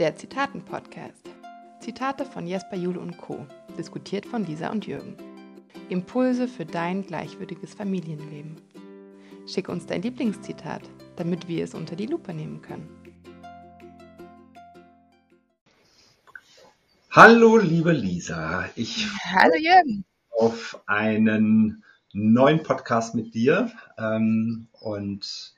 Der Zitaten-Podcast. Zitate von Jesper Jule und Co. Diskutiert von Lisa und Jürgen. Impulse für dein gleichwürdiges Familienleben. Schick uns dein Lieblingszitat, damit wir es unter die Lupe nehmen können. Hallo, liebe Lisa. Ich Hallo Jürgen. auf einen neuen Podcast mit dir ähm, und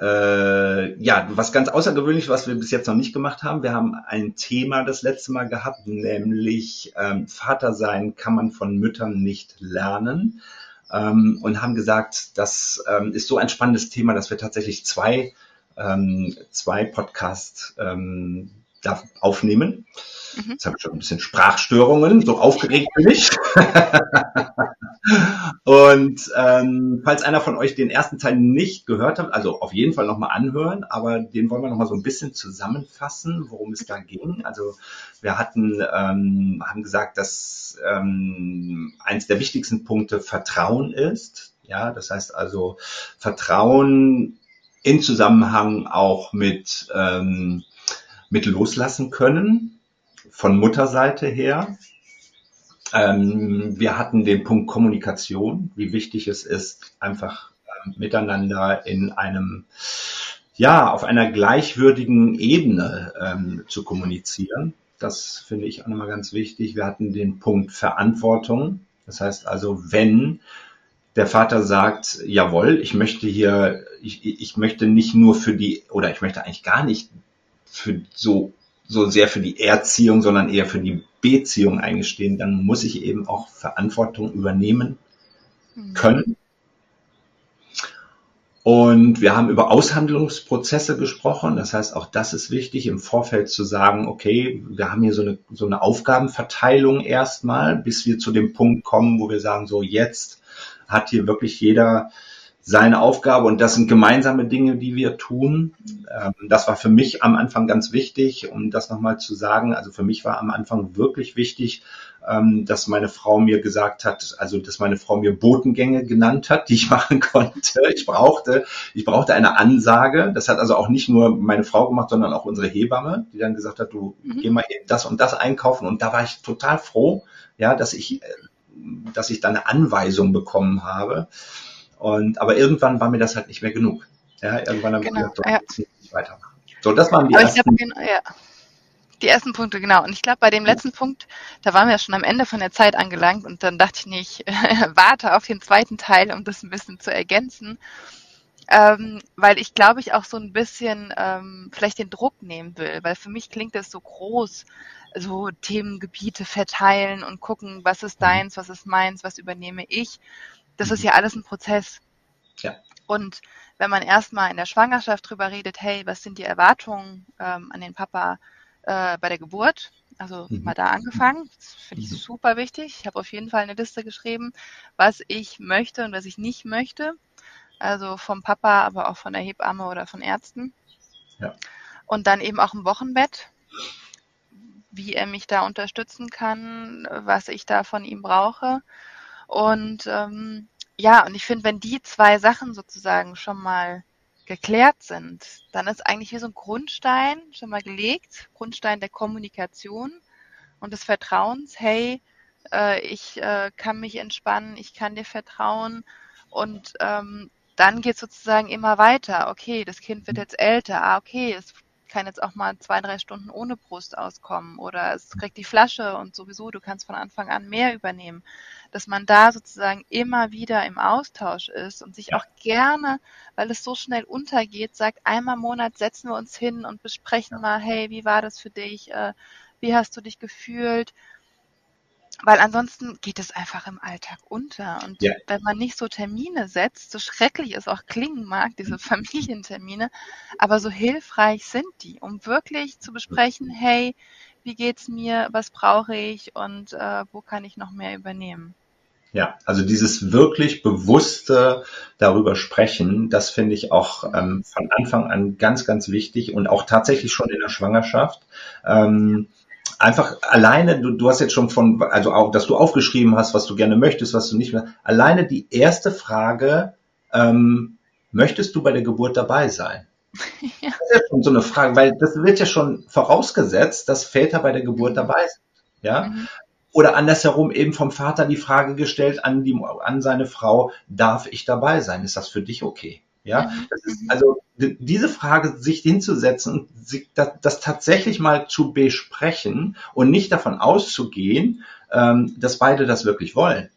äh, ja, was ganz außergewöhnlich, was wir bis jetzt noch nicht gemacht haben. Wir haben ein Thema das letzte Mal gehabt, nämlich ähm, Vater sein kann man von Müttern nicht lernen. Ähm, und haben gesagt, das ähm, ist so ein spannendes Thema, dass wir tatsächlich zwei, ähm, zwei Podcasts ähm, aufnehmen. Mhm. Jetzt habe ich schon ein bisschen Sprachstörungen, so aufgeregt bin ich. und ähm, falls einer von euch den ersten Teil nicht gehört hat, also auf jeden Fall nochmal anhören, aber den wollen wir nochmal so ein bisschen zusammenfassen, worum es da ging. Also wir hatten, ähm, haben gesagt, dass ähm, eins der wichtigsten Punkte Vertrauen ist. Ja, das heißt also Vertrauen in Zusammenhang auch mit, ähm, mit loslassen können von Mutterseite her. Ähm, wir hatten den Punkt Kommunikation, wie wichtig es ist, einfach ähm, miteinander in einem, ja, auf einer gleichwürdigen Ebene ähm, zu kommunizieren. Das finde ich auch nochmal ganz wichtig. Wir hatten den Punkt Verantwortung. Das heißt also, wenn der Vater sagt, jawohl, ich möchte hier, ich, ich möchte nicht nur für die, oder ich möchte eigentlich gar nicht für so so sehr für die Erziehung, sondern eher für die Beziehung eingestehen, dann muss ich eben auch Verantwortung übernehmen mhm. können. Und wir haben über Aushandlungsprozesse gesprochen. Das heißt, auch das ist wichtig, im Vorfeld zu sagen, okay, wir haben hier so eine, so eine Aufgabenverteilung erstmal, bis wir zu dem Punkt kommen, wo wir sagen, so jetzt hat hier wirklich jeder seine Aufgabe und das sind gemeinsame Dinge, die wir tun. Ähm, das war für mich am Anfang ganz wichtig, um das nochmal zu sagen. Also für mich war am Anfang wirklich wichtig, ähm, dass meine Frau mir gesagt hat, also dass meine Frau mir Botengänge genannt hat, die ich machen konnte. Ich brauchte, ich brauchte eine Ansage. Das hat also auch nicht nur meine Frau gemacht, sondern auch unsere Hebamme, die dann gesagt hat, du mhm. geh mal das und das einkaufen. Und da war ich total froh, ja, dass ich, äh, dass ich da eine Anweisung bekommen habe. Und, aber irgendwann war mir das halt nicht mehr genug. Ja, irgendwann habe genau, ich gesagt, so, ja. nicht weitermachen. So, das waren die aber ersten. Glaub, ja. Die ersten Punkte, genau. Und ich glaube, bei dem letzten Punkt, da waren wir ja schon am Ende von der Zeit angelangt und dann dachte ich nicht, warte auf den zweiten Teil, um das ein bisschen zu ergänzen. Ähm, weil ich glaube, ich auch so ein bisschen ähm, vielleicht den Druck nehmen will, weil für mich klingt das so groß, so Themengebiete verteilen und gucken, was ist mhm. deins, was ist meins, was übernehme ich das ist mhm. ja alles ein Prozess. Ja. Und wenn man erstmal in der Schwangerschaft drüber redet, hey, was sind die Erwartungen ähm, an den Papa äh, bei der Geburt? Also mhm. mal da angefangen. Das finde ich mhm. super wichtig. Ich habe auf jeden Fall eine Liste geschrieben, was ich möchte und was ich nicht möchte. Also vom Papa, aber auch von der Hebamme oder von Ärzten. Ja. Und dann eben auch im Wochenbett, wie er mich da unterstützen kann, was ich da von ihm brauche. Und ähm, ja, und ich finde, wenn die zwei Sachen sozusagen schon mal geklärt sind, dann ist eigentlich wie so ein Grundstein schon mal gelegt, Grundstein der Kommunikation und des Vertrauens. Hey, äh, ich äh, kann mich entspannen, ich kann dir vertrauen und ähm, dann geht sozusagen immer weiter. Okay, das Kind wird jetzt älter. Ah, okay, es kann jetzt auch mal zwei, drei Stunden ohne Brust auskommen oder es kriegt die Flasche und sowieso, du kannst von Anfang an mehr übernehmen. Dass man da sozusagen immer wieder im Austausch ist und sich auch gerne, weil es so schnell untergeht, sagt, einmal im Monat setzen wir uns hin und besprechen mal, hey, wie war das für dich? Äh, wie hast du dich gefühlt? Weil ansonsten geht es einfach im Alltag unter. Und ja. wenn man nicht so Termine setzt, so schrecklich es auch klingen mag, diese Familientermine, aber so hilfreich sind die, um wirklich zu besprechen, hey, wie geht's mir, was brauche ich und äh, wo kann ich noch mehr übernehmen? Ja, also dieses wirklich bewusste darüber sprechen, das finde ich auch ähm, von Anfang an ganz, ganz wichtig und auch tatsächlich schon in der Schwangerschaft. Ähm, einfach alleine, du, du hast jetzt schon von, also auch, dass du aufgeschrieben hast, was du gerne möchtest, was du nicht mehr, alleine die erste Frage, ähm, möchtest du bei der Geburt dabei sein? ja. Das ist ja schon so eine Frage, weil das wird ja schon vorausgesetzt, dass Väter bei der Geburt dabei sind. Ja? Mhm. Oder andersherum eben vom Vater die Frage gestellt an, die, an seine Frau, darf ich dabei sein? Ist das für dich okay? Ja, mhm. das ist mhm. also diese Frage, sich hinzusetzen und sich das, das tatsächlich mal zu besprechen und nicht davon auszugehen, ähm, dass beide das wirklich wollen.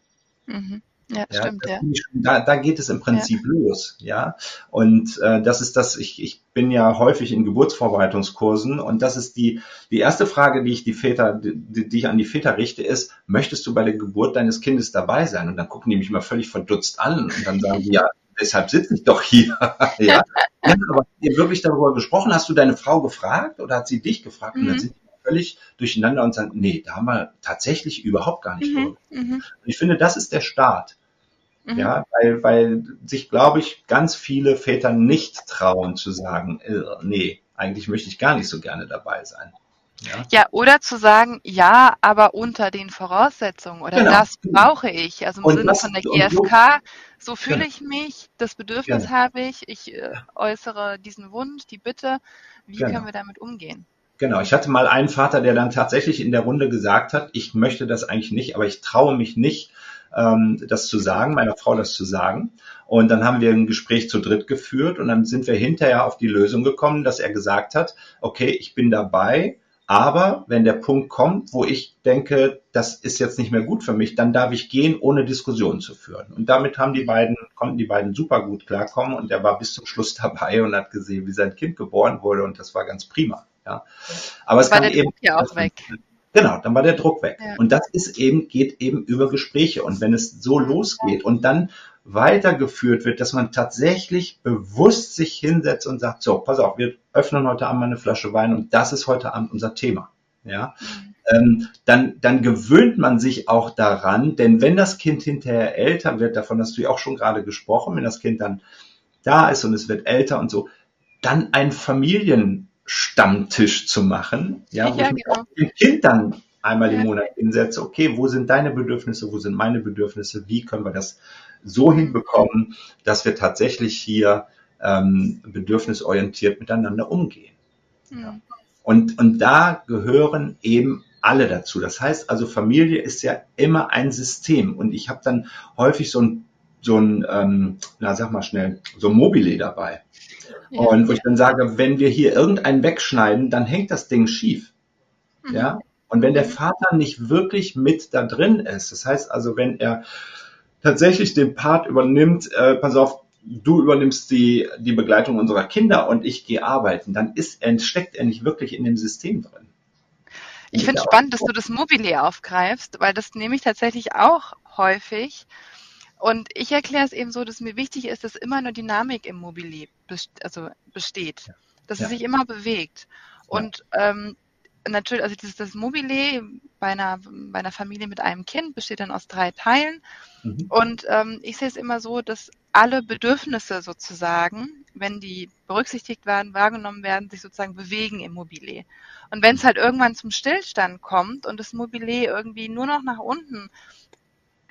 Mhm. Ja, ja, stimmt, ja. Da, da geht es im Prinzip ja. los, ja. Und äh, das ist das, ich, ich bin ja häufig in Geburtsvorbereitungskursen und das ist die, die erste Frage, die ich die Väter, die, die ich an die Väter richte, ist, möchtest du bei der Geburt deines Kindes dabei sein? Und dann gucken die mich mal völlig verdutzt an und dann sagen die, ja, deshalb sitze ich doch hier. ja. ja, aber ihr wirklich darüber gesprochen? Hast du deine Frau gefragt oder hat sie dich gefragt? Mhm. Und dann mhm. sind die völlig durcheinander und sagen, nee, da haben wir tatsächlich überhaupt gar nicht mhm. mhm. Ich finde, das ist der Start. Mhm. Ja, weil, weil sich, glaube ich, ganz viele Väter nicht trauen zu sagen, äh, nee, eigentlich möchte ich gar nicht so gerne dabei sein. Ja. ja, oder zu sagen, ja, aber unter den Voraussetzungen oder genau. das brauche ich. Also im und Sinne das, von der GFK, so fühle genau. ich mich, das Bedürfnis genau. habe ich, ich äh, äußere diesen Wunsch, die Bitte, wie können wir damit umgehen? Genau, ich hatte mal einen Vater, der dann tatsächlich in der Runde gesagt hat, ich möchte das eigentlich nicht, aber ich traue mich nicht, ähm, das zu sagen, meiner Frau das zu sagen. Und dann haben wir ein Gespräch zu dritt geführt und dann sind wir hinterher auf die Lösung gekommen, dass er gesagt hat, okay, ich bin dabei, aber wenn der Punkt kommt, wo ich denke, das ist jetzt nicht mehr gut für mich, dann darf ich gehen, ohne Diskussionen zu führen. Und damit haben die beiden, konnten die beiden super gut klarkommen und er war bis zum Schluss dabei und hat gesehen, wie sein Kind geboren wurde und das war ganz prima. Ja. Aber es war kam eben, ja auch weg. Genau, dann war der Druck weg. Ja. Und das ist eben, geht eben über Gespräche. Und wenn es so losgeht und dann weitergeführt wird, dass man tatsächlich bewusst sich hinsetzt und sagt, so, pass auf, wir öffnen heute Abend mal eine Flasche Wein und das ist heute Abend unser Thema. Ja, ähm, dann, dann gewöhnt man sich auch daran, denn wenn das Kind hinterher älter wird, davon hast du ja auch schon gerade gesprochen, wenn das Kind dann da ist und es wird älter und so, dann ein Familienstammtisch zu machen, ja, wo ja, ich genau. dem Kind dann einmal im Monat hinsetze, okay, wo sind deine Bedürfnisse, wo sind meine Bedürfnisse, wie können wir das so hinbekommen, dass wir tatsächlich hier ähm, bedürfnisorientiert miteinander umgehen. Ja. Und, und da gehören eben alle dazu. Das heißt also, Familie ist ja immer ein System. Und ich habe dann häufig so ein, so ein ähm, na sag mal schnell, so ein Mobile dabei. Ja. Und wo ich dann sage, wenn wir hier irgendeinen wegschneiden, dann hängt das Ding schief. Mhm. Ja. Und wenn der Vater nicht wirklich mit da drin ist, das heißt also, wenn er tatsächlich den Part übernimmt, äh, pass auf, du übernimmst die, die Begleitung unserer Kinder und ich gehe arbeiten, dann ist steckt er nicht wirklich in dem System drin. Ich finde spannend, dass du das Mobile aufgreifst, weil das nehme ich tatsächlich auch häufig. Und ich erkläre es eben so, dass mir wichtig ist, dass immer eine Dynamik im Mobile best also besteht, dass ja. es sich immer bewegt. Und ähm, natürlich, also dieses das Mobile bei einer, bei einer Familie mit einem Kind besteht dann aus drei Teilen. Mhm. Und ähm, ich sehe es immer so, dass alle Bedürfnisse sozusagen, wenn die berücksichtigt werden, wahrgenommen werden, sich sozusagen bewegen im Mobile. Und wenn es halt irgendwann zum Stillstand kommt und das Mobile irgendwie nur noch nach unten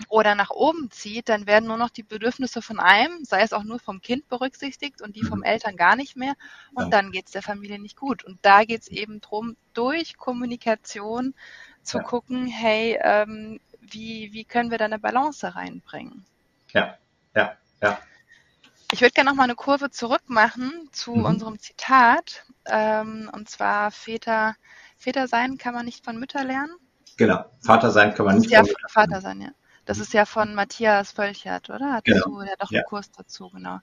oder nach oben zieht, dann werden nur noch die Bedürfnisse von einem, sei es auch nur vom Kind berücksichtigt und die vom mhm. Eltern gar nicht mehr. Und ja. dann geht es der Familie nicht gut. Und da geht es eben drum, durch Kommunikation zu ja. gucken, hey, ähm, wie, wie können wir da eine Balance reinbringen? Ja, ja, ja. Ich würde gerne noch mal eine Kurve zurück machen zu mhm. unserem Zitat. Ähm, und zwar Väter, Väter sein kann man nicht von Mütter lernen. Genau, Vater sein kann man nicht ja, von Mütter Vater sein, ja. Das ist ja von Matthias Völchert, oder? Hattest genau. du ja doch einen ja. Kurs dazu, genau.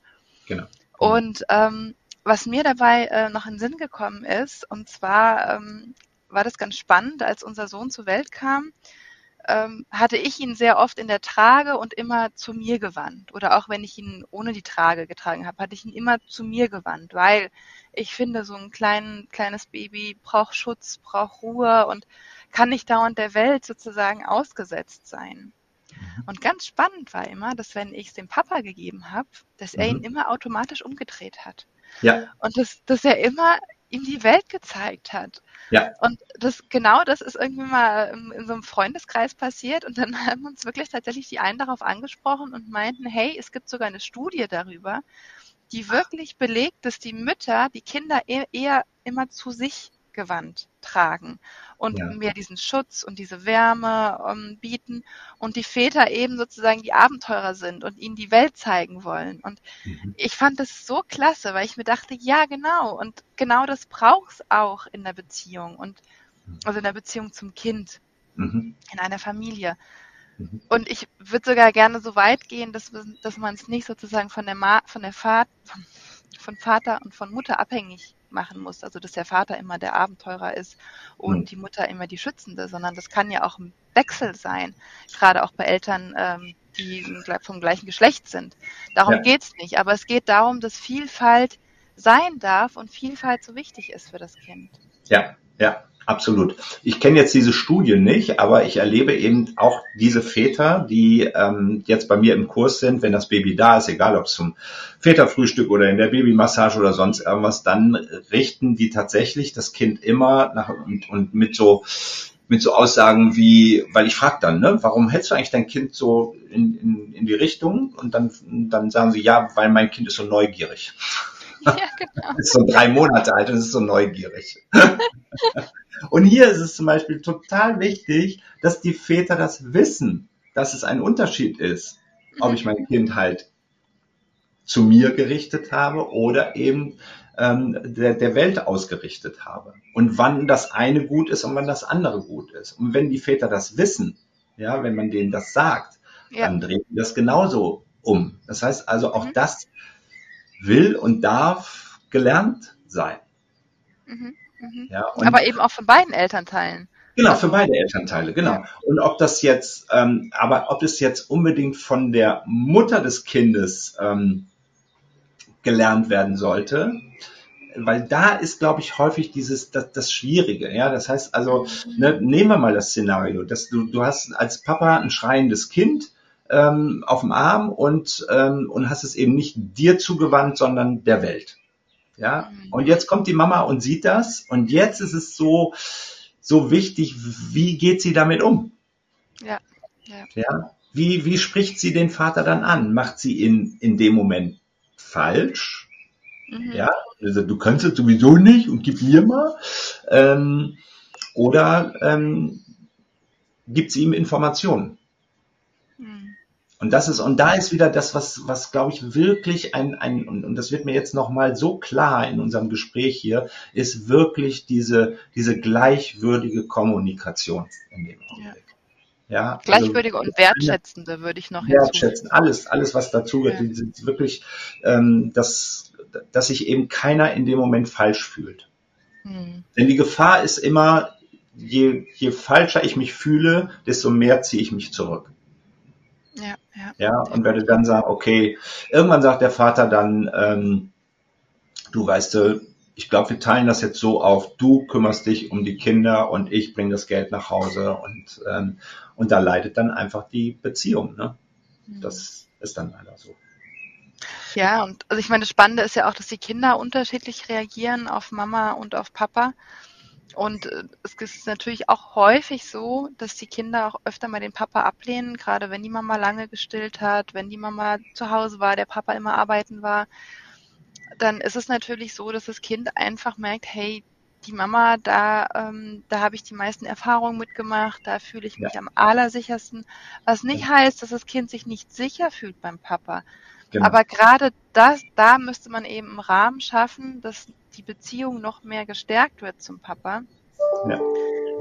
Genau. Und ähm, was mir dabei äh, noch in den Sinn gekommen ist, und zwar ähm, war das ganz spannend, als unser Sohn zur Welt kam, ähm, hatte ich ihn sehr oft in der Trage und immer zu mir gewandt. Oder auch wenn ich ihn ohne die Trage getragen habe, hatte ich ihn immer zu mir gewandt, weil ich finde, so ein klein, kleines Baby braucht Schutz, braucht Ruhe und kann nicht dauernd der Welt sozusagen ausgesetzt sein. Und ganz spannend war immer, dass wenn ich es dem Papa gegeben habe, dass er ihn mhm. immer automatisch umgedreht hat. Ja. Und dass, dass er immer ihm die Welt gezeigt hat. Ja. Und das genau das ist irgendwie mal in so einem Freundeskreis passiert und dann haben uns wirklich tatsächlich die einen darauf angesprochen und meinten, hey, es gibt sogar eine Studie darüber, die wirklich belegt, dass die Mütter die Kinder eher, eher immer zu sich gewandt tragen und ja. mehr diesen Schutz und diese Wärme ähm, bieten und die Väter eben sozusagen die Abenteurer sind und ihnen die Welt zeigen wollen. Und mhm. ich fand das so klasse, weil ich mir dachte, ja genau, und genau das braucht's auch in der Beziehung und mhm. also in der Beziehung zum Kind, mhm. in einer Familie. Mhm. Und ich würde sogar gerne so weit gehen, dass, dass man es nicht sozusagen von der, Ma von der Fahrt, von Vater und von Mutter abhängig machen muss. Also dass der Vater immer der Abenteurer ist und mhm. die Mutter immer die Schützende, sondern das kann ja auch ein Wechsel sein, gerade auch bei Eltern, ähm, die vom gleichen Geschlecht sind. Darum ja. geht's nicht, aber es geht darum, dass Vielfalt sein darf und Vielfalt so wichtig ist für das Kind. Ja, ja. Absolut. Ich kenne jetzt diese Studie nicht, aber ich erlebe eben auch diese Väter, die ähm, jetzt bei mir im Kurs sind, wenn das Baby da ist, egal ob es zum Väterfrühstück oder in der Babymassage oder sonst irgendwas, dann richten die tatsächlich das Kind immer nach und, und mit so mit so Aussagen wie, weil ich frage dann, ne, warum hältst du eigentlich dein Kind so in, in, in die Richtung? Und dann, dann sagen sie, ja, weil mein Kind ist so neugierig. Ja, genau. ist so drei Monate alt und ist so neugierig. und hier ist es zum Beispiel total wichtig, dass die Väter das wissen, dass es ein Unterschied ist, ob ich mein Kind halt zu mir gerichtet habe oder eben ähm, der, der Welt ausgerichtet habe. Und wann das eine gut ist und wann das andere gut ist. Und wenn die Väter das wissen, ja, wenn man denen das sagt, ja. dann drehen die das genauso um. Das heißt also, auch mhm. das will und darf gelernt sein. Mhm, mh. ja, Aber eben auch von beiden Elternteilen. Genau, für beide Elternteile, genau. Und ob das jetzt, ähm, aber ob es jetzt unbedingt von der Mutter des Kindes ähm, gelernt werden sollte, weil da ist, glaube ich, häufig dieses das, das Schwierige. Ja, das heißt also, ne, nehmen wir mal das Szenario, dass du du hast als Papa ein schreiendes Kind ähm, auf dem Arm und, ähm, und hast es eben nicht dir zugewandt, sondern der Welt. Ja, mhm. und jetzt kommt die Mama und sieht das und jetzt ist es so, so wichtig, wie geht sie damit um? Ja. Ja. ja? Wie, wie spricht sie den Vater dann an? Macht sie ihn in dem Moment falsch? Mhm. Ja, also du kannst es sowieso nicht und gib mir mal. Ähm, oder ähm, gibt sie ihm Informationen? Und das ist, und da ist wieder das, was, was glaube ich wirklich ein, ein und, und das wird mir jetzt nochmal so klar in unserem Gespräch hier, ist wirklich diese, diese gleichwürdige Kommunikation in dem Augenblick. Ja. ja also Gleichwürdige also, und wertschätzende würde ich noch Wertschätzen, alles, alles, was dazu gehört, ja. wirklich, ähm, dass, dass sich eben keiner in dem Moment falsch fühlt. Hm. Denn die Gefahr ist immer, je, je falscher ich mich fühle, desto mehr ziehe ich mich zurück. Ja, und werde dann sagen, okay, irgendwann sagt der Vater dann, ähm, du weißt, ich glaube, wir teilen das jetzt so auf, du kümmerst dich um die Kinder und ich bringe das Geld nach Hause und, ähm, und da leidet dann einfach die Beziehung. Ne? Mhm. Das ist dann leider so. Ja, und also ich meine, das Spannende ist ja auch, dass die Kinder unterschiedlich reagieren auf Mama und auf Papa. Und äh, es ist natürlich auch häufig so, dass die Kinder auch öfter mal den Papa ablehnen, gerade wenn die Mama lange gestillt hat, wenn die Mama zu Hause war, der Papa immer arbeiten war. Dann ist es natürlich so, dass das Kind einfach merkt, hey, die Mama, da, ähm, da habe ich die meisten Erfahrungen mitgemacht, da fühle ich mich ja. am allersichersten. Was nicht heißt, dass das Kind sich nicht sicher fühlt beim Papa. Genau. Aber gerade das, da müsste man eben einen Rahmen schaffen, dass die Beziehung noch mehr gestärkt wird zum Papa, ja.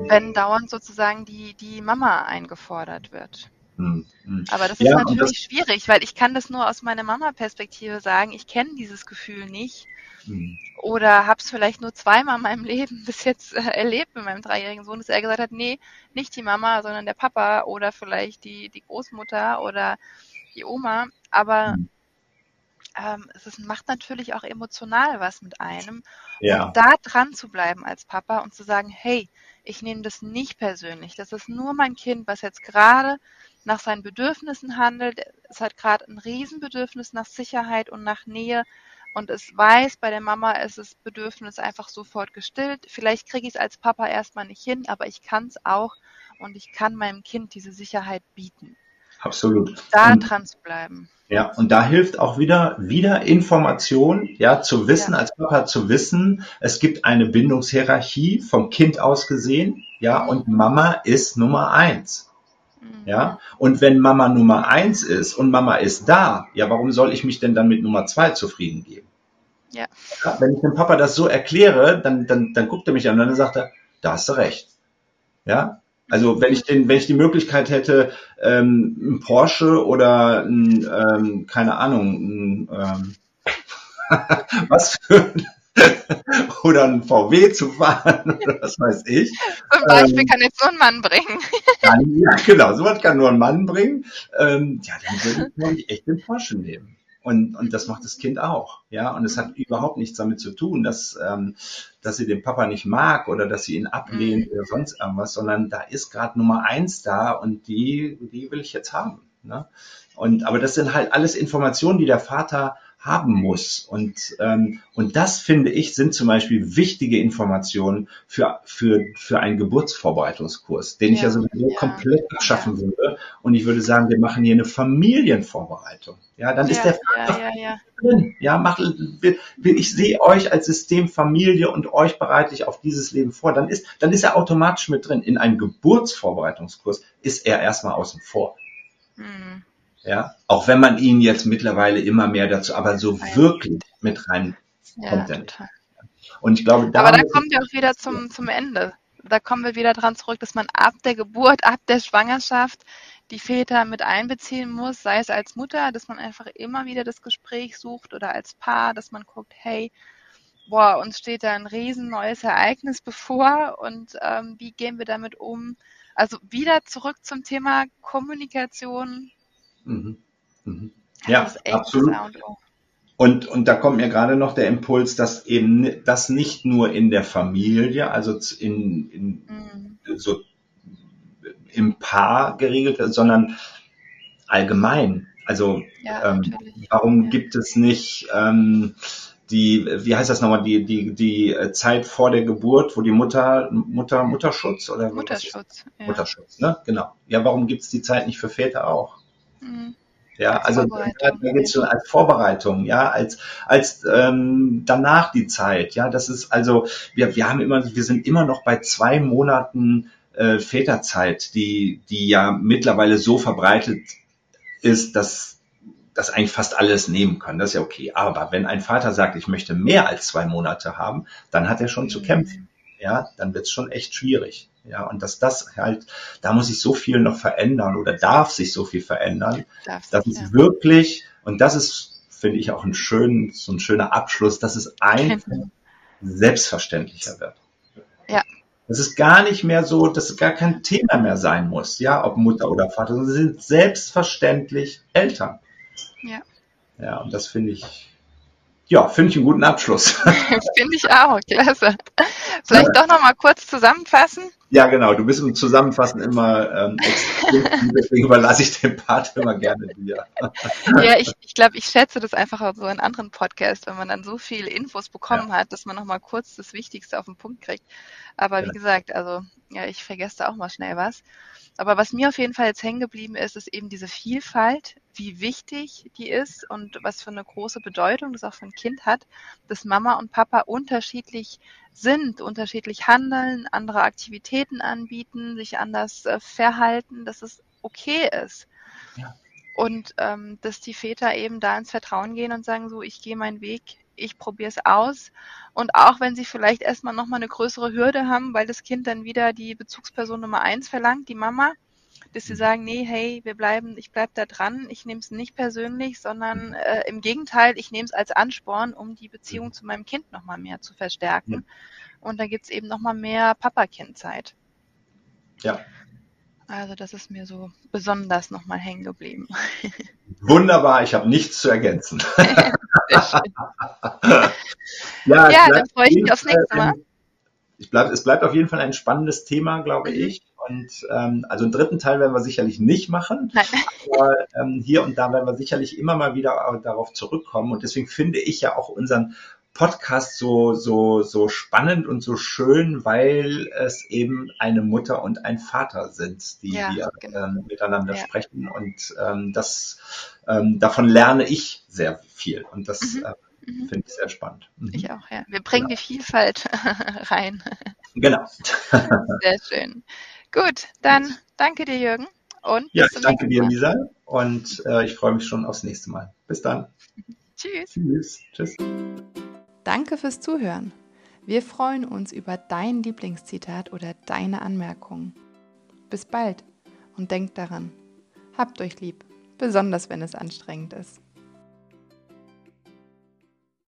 wenn dauernd sozusagen die, die Mama eingefordert wird. Hm, hm. Aber das ist ja, natürlich das, schwierig, weil ich kann das nur aus meiner Mama-Perspektive sagen. Ich kenne dieses Gefühl nicht. Hm. Oder habe es vielleicht nur zweimal in meinem Leben bis jetzt äh, erlebt mit meinem dreijährigen Sohn, dass er gesagt hat, nee, nicht die Mama, sondern der Papa oder vielleicht die, die Großmutter oder die Oma. Aber hm ähm, es ist, macht natürlich auch emotional was mit einem. Ja. Und da dran zu bleiben als Papa und zu sagen, hey, ich nehme das nicht persönlich. Das ist nur mein Kind, was jetzt gerade nach seinen Bedürfnissen handelt. Es hat gerade ein Riesenbedürfnis nach Sicherheit und nach Nähe. Und es weiß, bei der Mama ist das Bedürfnis einfach sofort gestillt. Vielleicht kriege ich es als Papa erstmal nicht hin, aber ich kann es auch und ich kann meinem Kind diese Sicherheit bieten. Absolut. Da und dran zu bleiben. Ja, und da hilft auch wieder, wieder Information, ja, zu wissen, ja. als Papa zu wissen, es gibt eine Bindungshierarchie vom Kind aus gesehen, ja, und Mama ist Nummer eins. Mhm. Ja, und wenn Mama Nummer eins ist und Mama ist da, ja, warum soll ich mich denn dann mit Nummer zwei zufrieden geben? Ja. ja wenn ich dem Papa das so erkläre, dann, dann, dann guckt er mich an und dann sagt er, da hast du recht. Ja, also wenn ich den, wenn ich die Möglichkeit hätte, ähm, ein Porsche oder ein, ähm, keine Ahnung, ein, ähm, was für oder ein VW zu fahren oder was weiß ich. Zum Beispiel ähm, kann jetzt nur ein Mann bringen. Dann, ja, genau, sowas kann nur ein Mann bringen. Ähm, ja, dann würde ich, ich, echt den Porsche nehmen. Und, und das macht das Kind auch. Ja, und es hat überhaupt nichts damit zu tun, dass, ähm, dass sie den Papa nicht mag oder dass sie ihn ablehnt mhm. oder sonst irgendwas, sondern da ist gerade Nummer eins da und die, die will ich jetzt haben. Ne? Und, aber das sind halt alles Informationen, die der Vater haben muss. Und, ähm, und das, finde ich, sind zum Beispiel wichtige Informationen für, für, für einen Geburtsvorbereitungskurs, den ja, ich ja sowieso ja. komplett abschaffen ja. würde. Und ich würde sagen, wir machen hier eine Familienvorbereitung. Ja, dann ist der Vater ja, ja, drin. Ja, mach, ich sehe euch als System Familie und euch bereite ich auf dieses Leben vor. Dann ist, dann ist er automatisch mit drin. In einem Geburtsvorbereitungskurs ist er erstmal außen vor. Mhm. Ja, auch wenn man ihn jetzt mittlerweile immer mehr dazu, aber so wirklich mit rein ja, kommt er nicht. Und ich glaube, da. Aber da kommen wir auch wieder zum, zum Ende. Da kommen wir wieder dran zurück, dass man ab der Geburt, ab der Schwangerschaft die Väter mit einbeziehen muss, sei es als Mutter, dass man einfach immer wieder das Gespräch sucht oder als Paar, dass man guckt, hey, boah, uns steht da ein riesen neues Ereignis bevor und ähm, wie gehen wir damit um? Also wieder zurück zum Thema Kommunikation, Mhm. Mhm. Ja, absolut. Und, und da kommt mir gerade noch der Impuls, dass eben das nicht nur in der Familie, also in, in mhm. so im Paar geregelt wird, sondern allgemein. Also ja, ähm, warum ja. gibt es nicht ähm, die, wie heißt das nochmal, die, die, die Zeit vor der Geburt, wo die Mutter, Mutter, Mutterschutz oder Mutterschutz, ja. Mutterschutz, ne? Genau. Ja, warum gibt es die Zeit nicht für Väter auch? Mhm. Ja, als also da geht's schon als Vorbereitung, ja, als als ähm, danach die Zeit, ja, das ist also wir wir haben immer wir sind immer noch bei zwei Monaten äh, Väterzeit, die die ja mittlerweile so verbreitet ist, dass das eigentlich fast alles nehmen können. Das ist ja okay. Aber wenn ein Vater sagt, ich möchte mehr als zwei Monate haben, dann hat er schon mhm. zu kämpfen. Ja, dann wird's schon echt schwierig. Ja, und dass das halt, da muss sich so viel noch verändern oder darf sich so viel verändern, dass es ja. wirklich, und das ist, finde ich, auch ein schön, so ein schöner Abschluss, dass es einfach selbstverständlicher wird. Ja. Das ist gar nicht mehr so, dass es gar kein Thema mehr sein muss, ja, ob Mutter oder Vater, sondern sie sind selbstverständlich Eltern. Ja. Ja, und das finde ich, ja, finde ich einen guten Abschluss. finde ich auch, klasse. Vielleicht doch noch mal kurz zusammenfassen. Ja, genau. Du bist im Zusammenfassen immer ähm, extrem, deswegen überlasse ich den Part immer gerne dir. ja, ich, ich glaube, ich schätze das einfach auch so in anderen Podcasts, wenn man dann so viele Infos bekommen ja. hat, dass man noch mal kurz das Wichtigste auf den Punkt kriegt. Aber ja. wie gesagt, also ja, ich vergesse da auch mal schnell was. Aber was mir auf jeden Fall jetzt hängen geblieben ist, ist eben diese Vielfalt, wie wichtig die ist und was für eine große Bedeutung das auch für ein Kind hat, dass Mama und Papa unterschiedlich sind, unterschiedlich handeln, andere Aktivitäten anbieten, sich anders äh, verhalten, dass es okay ist. Ja. Und ähm, dass die Väter eben da ins Vertrauen gehen und sagen, so, ich gehe meinen Weg, ich probiere es aus. Und auch wenn sie vielleicht erstmal nochmal eine größere Hürde haben, weil das Kind dann wieder die Bezugsperson Nummer eins verlangt, die Mama, dass sie mhm. sagen, nee, hey, wir bleiben, ich bleib da dran, ich nehme es nicht persönlich, sondern äh, im Gegenteil, ich nehme es als Ansporn, um die Beziehung mhm. zu meinem Kind nochmal mehr zu verstärken. Und da gibt's eben nochmal mehr Papa-Kind-Zeit. Ja. Also das ist mir so besonders nochmal hängen geblieben. Wunderbar, ich habe nichts zu ergänzen. ja, ja dann freue ich mich aufs nächste Mal. Ich bleib, es bleibt auf jeden Fall ein spannendes Thema, glaube mhm. ich. Und ähm, also einen dritten Teil werden wir sicherlich nicht machen. Nein. Aber ähm, hier und da werden wir sicherlich immer mal wieder darauf zurückkommen. Und deswegen finde ich ja auch unseren Podcast so, so, so spannend und so schön, weil es eben eine Mutter und ein Vater sind, die ja, hier genau. ähm, miteinander ja. sprechen. Und ähm, das ähm, davon lerne ich sehr viel. Und das mhm. äh, mhm. finde ich sehr spannend. Mhm. Ich auch, ja. Wir bringen genau. die Vielfalt rein. Genau. sehr schön. Gut, dann danke dir, Jürgen. Und ja, ich danke dir, Lisa. Und äh, ich freue mich schon aufs nächste Mal. Bis dann. Tschüss. Tschüss. Tschüss. Danke fürs Zuhören. Wir freuen uns über dein Lieblingszitat oder deine Anmerkungen. Bis bald und denkt daran, habt euch lieb, besonders wenn es anstrengend ist.